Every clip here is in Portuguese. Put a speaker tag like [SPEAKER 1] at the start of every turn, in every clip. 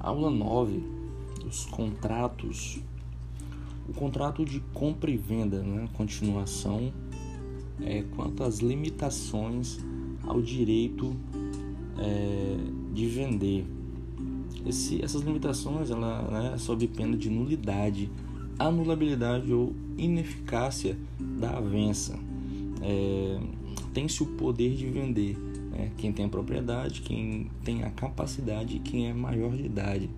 [SPEAKER 1] Aula 9, os contratos. O contrato de compra e venda, né? Continuação é, quanto às limitações ao direito é, de vender. Esse, essas limitações ela né, sob pena de nulidade, anulabilidade ou ineficácia da avença. É, Tem-se o poder de vender. Né? Quem tem a propriedade, quem tem a capacidade e quem é maior de idade.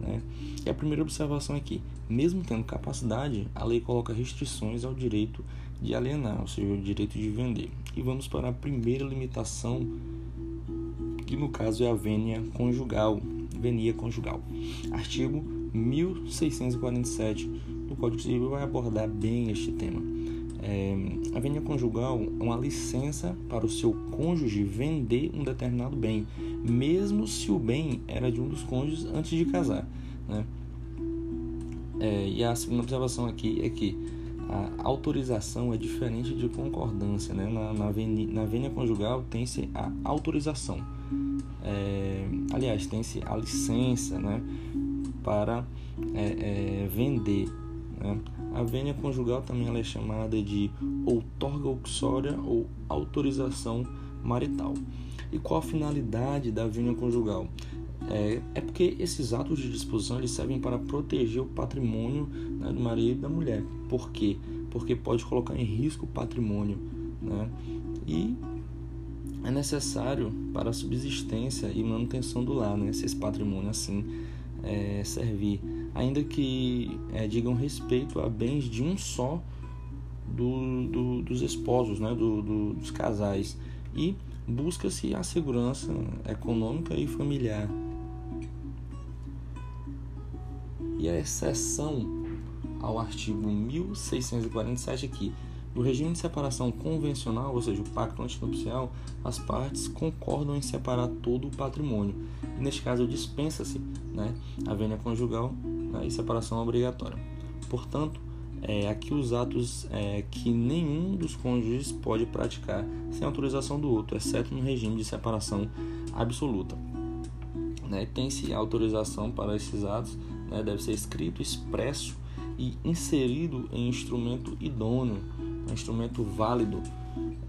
[SPEAKER 1] Né? E a primeira observação é que, mesmo tendo capacidade, a lei coloca restrições ao direito de alienar, ou seja, o direito de vender. E vamos para a primeira limitação, que no caso é a vênia conjugal. Venia conjugal. Artigo 1647 do Código Civil vai abordar bem este tema. É, a vênia conjugal é uma licença para o seu cônjuge vender um determinado bem, mesmo se o bem era de um dos cônjuges antes de casar. Né? É, e a segunda observação aqui é que a autorização é diferente de concordância. Né? Na, na, na vênia conjugal tem-se a autorização. É, aliás, tem-se a licença né? para é, é vender. Né? A vênia conjugal também é chamada de outorga uxória ou autorização marital. E qual a finalidade da vênia conjugal? É, é, porque esses atos de disposição eles servem para proteger o patrimônio né, do marido e da mulher. Por quê? Porque pode colocar em risco o patrimônio. Né? E é necessário para a subsistência e manutenção do lar, né? se esse patrimônio assim é, servir. Ainda que é, digam respeito a bens de um só do, do, dos esposos, né? Do, do, dos casais. E busca-se a segurança econômica e familiar e a exceção ao artigo 1647 aqui do regime de separação convencional, ou seja, o pacto antinupcial, as partes concordam em separar todo o patrimônio. E neste caso dispensa-se né, a vênia conjugal né, e separação obrigatória. Portanto, é, aqui os atos é, que nenhum dos cônjuges pode praticar sem autorização do outro, exceto no regime de separação absoluta. Né, Tem-se autorização para esses atos né, deve ser escrito, expresso e inserido em instrumento idôneo, um instrumento válido.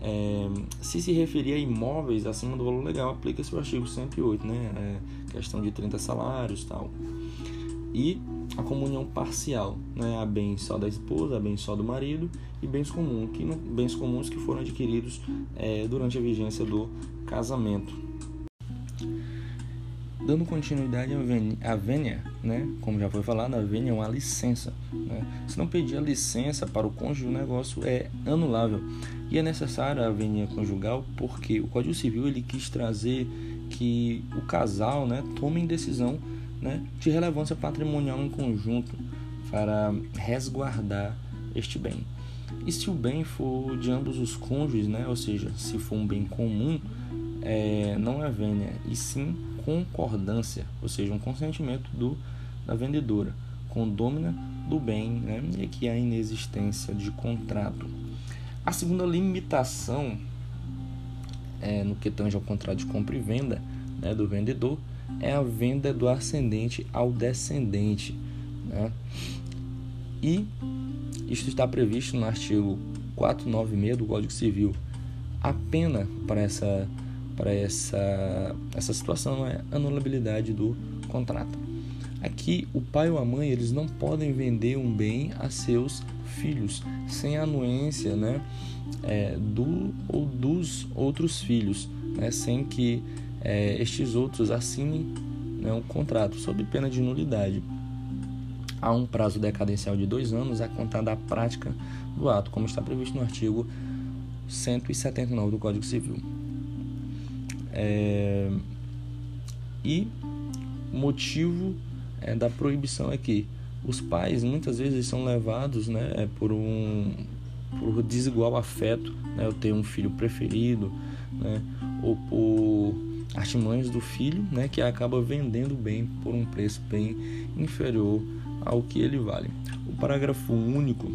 [SPEAKER 1] É, se se referir a imóveis acima do valor legal, aplica-se o artigo 108, né, é, questão de 30 salários tal. E a comunhão parcial, né, a bens só da esposa, a bens só do marido e bens comuns, que, bens comuns que foram adquiridos é, durante a vigência do casamento. Dando continuidade à vênia, né? como já foi falado, a vênia é uma licença. Né? Se não pedir a licença para o cônjuge, o negócio é anulável. E é necessária a vênia conjugal porque o Código Civil ele quis trazer que o casal né, tome decisão né, de relevância patrimonial em conjunto para resguardar este bem. E se o bem for de ambos os cônjuges, né, ou seja, se for um bem comum, é, não é vênia, e sim concordância, ou seja, um consentimento do, da vendedora, condômina do bem, né? e aqui a inexistência de contrato. A segunda limitação é, no que tange ao contrato de compra e venda né, do vendedor é a venda do ascendente ao descendente. Né? E isto está previsto no artigo 496 do Código Civil. A pena para essa para essa, essa situação é anulabilidade do contrato. Aqui, o pai ou a mãe eles não podem vender um bem a seus filhos sem anuência né, é, do ou dos outros filhos, né, sem que é, estes outros assinem né, um contrato, sob pena de nulidade. Há um prazo decadencial de dois anos a contar da prática do ato, como está previsto no artigo 179 do Código Civil. É, e o motivo é, da proibição é que os pais muitas vezes são levados né, é, por um por desigual afeto, né, eu tenho um filho preferido, né, ou por artimanhas do filho, né, que acaba vendendo bem por um preço bem inferior ao que ele vale. O parágrafo único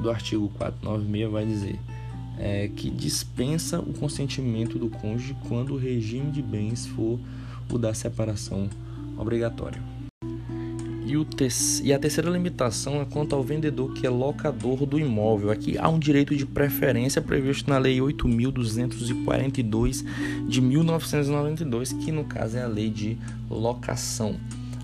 [SPEAKER 1] do artigo 496 vai dizer: é, que dispensa o consentimento do cônjuge quando o regime de bens for o da separação obrigatória. E, o te e a terceira limitação é quanto ao vendedor que é locador do imóvel. Aqui há um direito de preferência previsto na Lei 8.242 de 1992, que no caso é a lei de locação.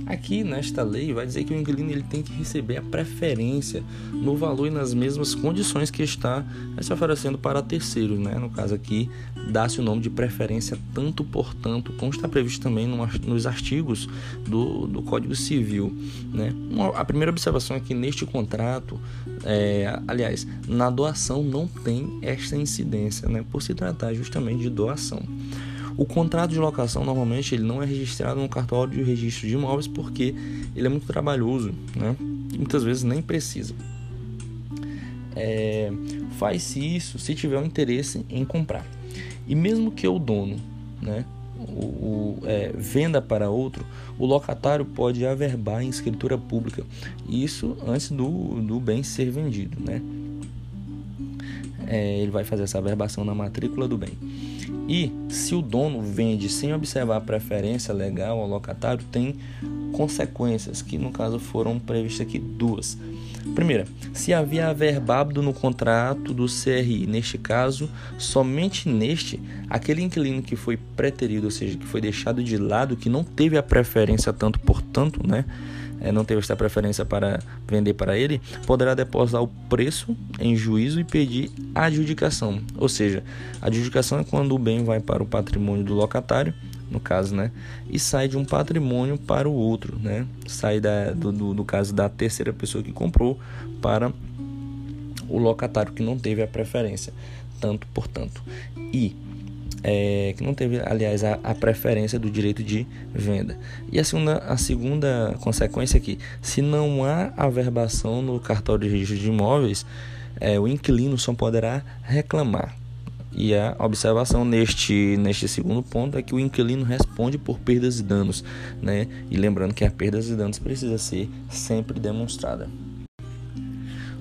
[SPEAKER 1] Aqui nesta lei vai dizer que o inquilino ele tem que receber a preferência no valor e nas mesmas condições que está se oferecendo para terceiros, né? No caso aqui, dá-se o nome de preferência tanto por tanto, como está previsto também nos artigos do, do Código Civil, né? A primeira observação é que neste contrato, é, aliás, na doação não tem esta incidência, né? Por se tratar justamente de doação. O contrato de locação normalmente ele não é registrado no cartório de registro de imóveis porque ele é muito trabalhoso, né? Muitas vezes nem precisa. É, Faz-se isso se tiver um interesse em comprar. E mesmo que o dono, né, o, o é, venda para outro, o locatário pode averbar em escritura pública. Isso antes do, do bem ser vendido, né? É, ele vai fazer essa averbação na matrícula do bem. E se o dono vende sem observar a preferência legal ao locatário, tem consequências, que no caso foram previstas aqui duas. Primeira, se havia averbado no contrato do CRI, neste caso, somente neste, aquele inquilino que foi preterido, ou seja, que foi deixado de lado, que não teve a preferência tanto por tanto, né? É, não teve essa preferência para vender para ele, poderá depositar o preço em juízo e pedir adjudicação. Ou seja, adjudicação é quando o bem vai para o patrimônio do locatário, no caso, né? E sai de um patrimônio para o outro, né? Sai da, do, do, do caso da terceira pessoa que comprou para o locatário que não teve a preferência, tanto portanto. E é, que não teve, aliás, a, a, preferência do direito de venda. E a segunda, a segunda consequência é que, se não há averbação no cartório de registro de imóveis, é, o inquilino só poderá reclamar. E a observação neste, neste segundo ponto é que o inquilino responde por perdas e danos, né? E lembrando que a perdas e danos precisa ser sempre demonstrada.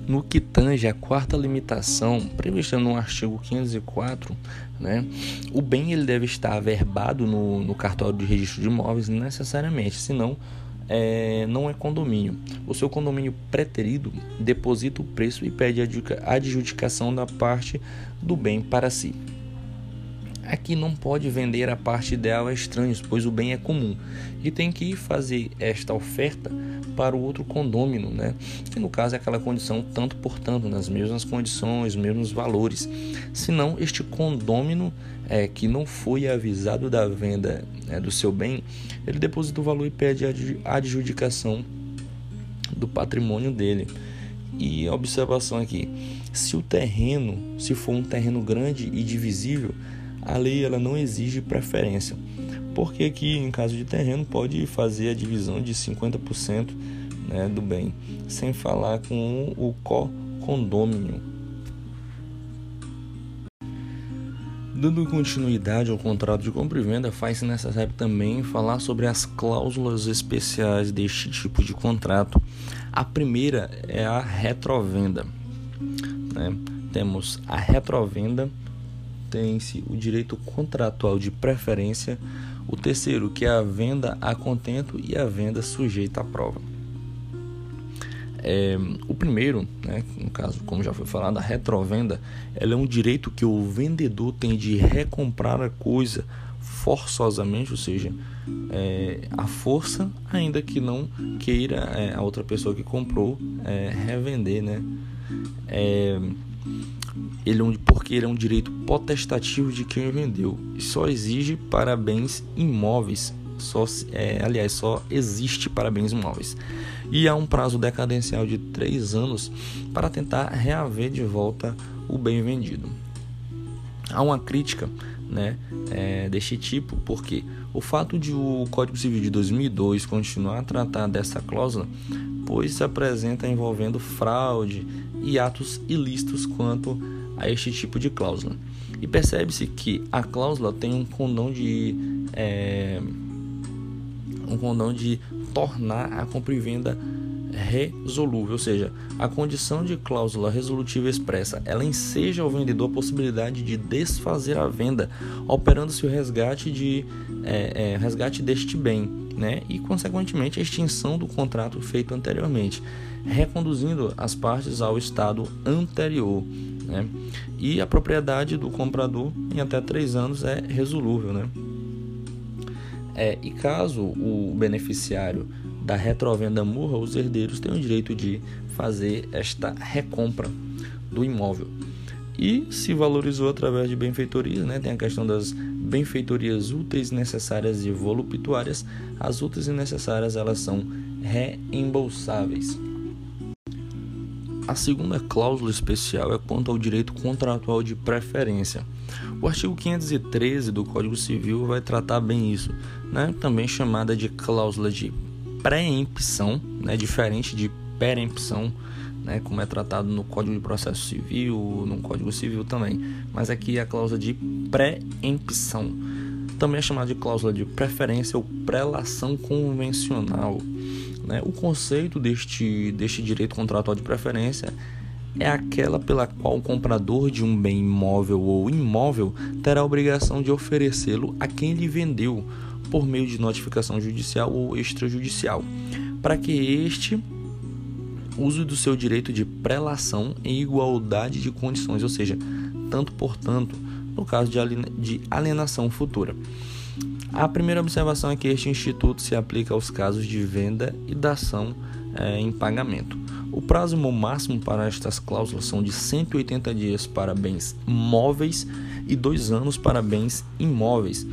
[SPEAKER 1] No que tange a quarta limitação, prevista no artigo 504, né, o bem ele deve estar averbado no, no cartório de registro de imóveis necessariamente, senão é, não é condomínio. O seu condomínio preterido deposita o preço e pede a adjudicação da parte do bem para si. Aqui não pode vender a parte dela a estranhos, pois o bem é comum, e tem que fazer esta oferta para o outro condômino, né? que no caso é aquela condição tanto por tanto, nas mesmas condições, mesmos valores. Senão, este condômino é, que não foi avisado da venda né, do seu bem, ele deposita o valor e pede a adjudicação do patrimônio dele. E observação aqui, se o terreno, se for um terreno grande e divisível, a lei ela não exige preferência, porque aqui em caso de terreno pode fazer a divisão de 50% né, do bem, sem falar com o co-condômino. Dando continuidade ao contrato de compra e venda, faz-se necessário também falar sobre as cláusulas especiais deste tipo de contrato. A primeira é a retrovenda. Né? Temos a retrovenda tem-se o direito contratual de preferência, o terceiro, que é a venda a contento e a venda sujeita à prova. É, o primeiro, né, no caso, como já foi falado, a retrovenda, ela é um direito que o vendedor tem de recomprar a coisa forçosamente, ou seja, é, a força, ainda que não queira é, a outra pessoa que comprou é, revender, né? Ele é porque ele é um direito potestativo de quem vendeu e só exige para bens imóveis. Só, é, aliás, só existe para bens imóveis. E há um prazo decadencial de três anos para tentar reaver de volta o bem vendido. Há uma crítica né, é, deste tipo, porque o fato de o Código Civil de 2002 continuar a tratar dessa cláusula, pois se apresenta envolvendo fraude e atos ilícitos quanto a este tipo de cláusula. E percebe-se que a cláusula tem um condão de é, um condão de tornar a compra e venda resolúvel, ou seja, a condição de cláusula resolutiva expressa, ela enseja ao vendedor a possibilidade de desfazer a venda, operando-se o resgate de é, é, resgate deste bem, né, e consequentemente a extinção do contrato feito anteriormente, reconduzindo as partes ao estado anterior. Né? E a propriedade do comprador em até três anos é resolúvel. Né? É, e caso o beneficiário da retrovenda morra, os herdeiros têm o direito de fazer esta recompra do imóvel. E se valorizou através de benfeitorias, né? tem a questão das benfeitorias úteis, necessárias e voluptuárias. As úteis e necessárias elas são reembolsáveis. A segunda cláusula especial é quanto ao direito contratual de preferência. O artigo 513 do Código Civil vai tratar bem isso, né? também chamada de cláusula de preempção, né? diferente de perempção né, como é tratado no Código de Processo Civil, no Código Civil também. Mas aqui é a cláusula de pré-empção. Também é chamada de cláusula de preferência ou prelação convencional. Né? O conceito deste, deste direito contratual de preferência é aquela pela qual o comprador de um bem imóvel ou imóvel terá a obrigação de oferecê-lo a quem lhe vendeu por meio de notificação judicial ou extrajudicial, para que este uso do seu direito de prelação em igualdade de condições, ou seja, tanto por tanto, no caso de alienação futura. A primeira observação é que este instituto se aplica aos casos de venda e dação é, em pagamento. O prazo máximo para estas cláusulas são de 180 dias para bens móveis e dois anos para bens imóveis.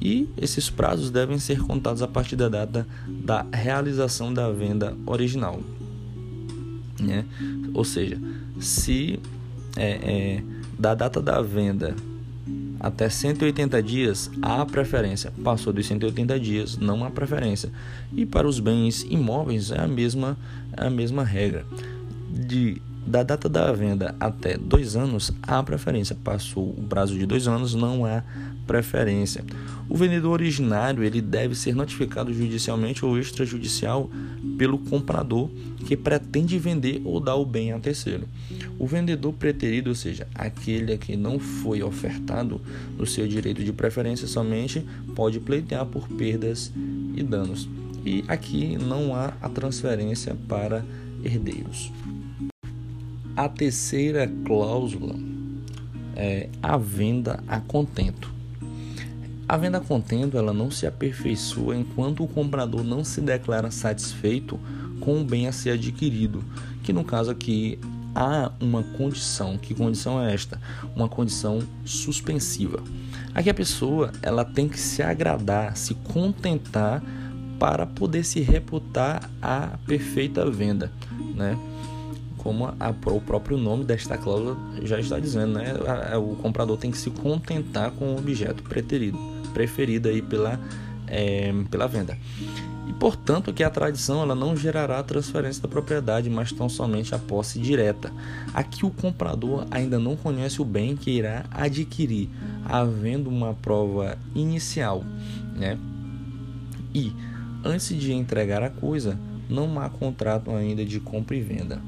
[SPEAKER 1] E esses prazos devem ser contados a partir da data da realização da venda original né? Ou seja, se é, é, da data da venda até 180 dias há preferência, passou dos 180 dias não há preferência. E para os bens imóveis é a mesma, é a mesma regra. De da data da venda até dois anos há preferência, passou o prazo de dois anos não há preferência. O vendedor originário ele deve ser notificado judicialmente ou extrajudicial pelo comprador que pretende vender ou dar o bem a terceiro. O vendedor preterido, ou seja, aquele que não foi ofertado no seu direito de preferência, somente pode pleitear por perdas e danos. E aqui não há a transferência para herdeiros. A terceira cláusula é a venda a contento. A venda a contento ela não se aperfeiçoa enquanto o comprador não se declara satisfeito com o bem a ser adquirido, que no caso aqui há uma condição. Que condição é esta? Uma condição suspensiva. Aqui a pessoa ela tem que se agradar, se contentar para poder se reputar a perfeita venda, né? Como a, o próprio nome desta cláusula já está dizendo, né? O comprador tem que se contentar com o objeto preterido preferida aí pela, é, pela venda. E portanto que a tradição ela não gerará a transferência da propriedade, mas tão somente a posse direta. Aqui o comprador ainda não conhece o bem que irá adquirir, havendo uma prova inicial, né? E antes de entregar a coisa, não há contrato ainda de compra e venda.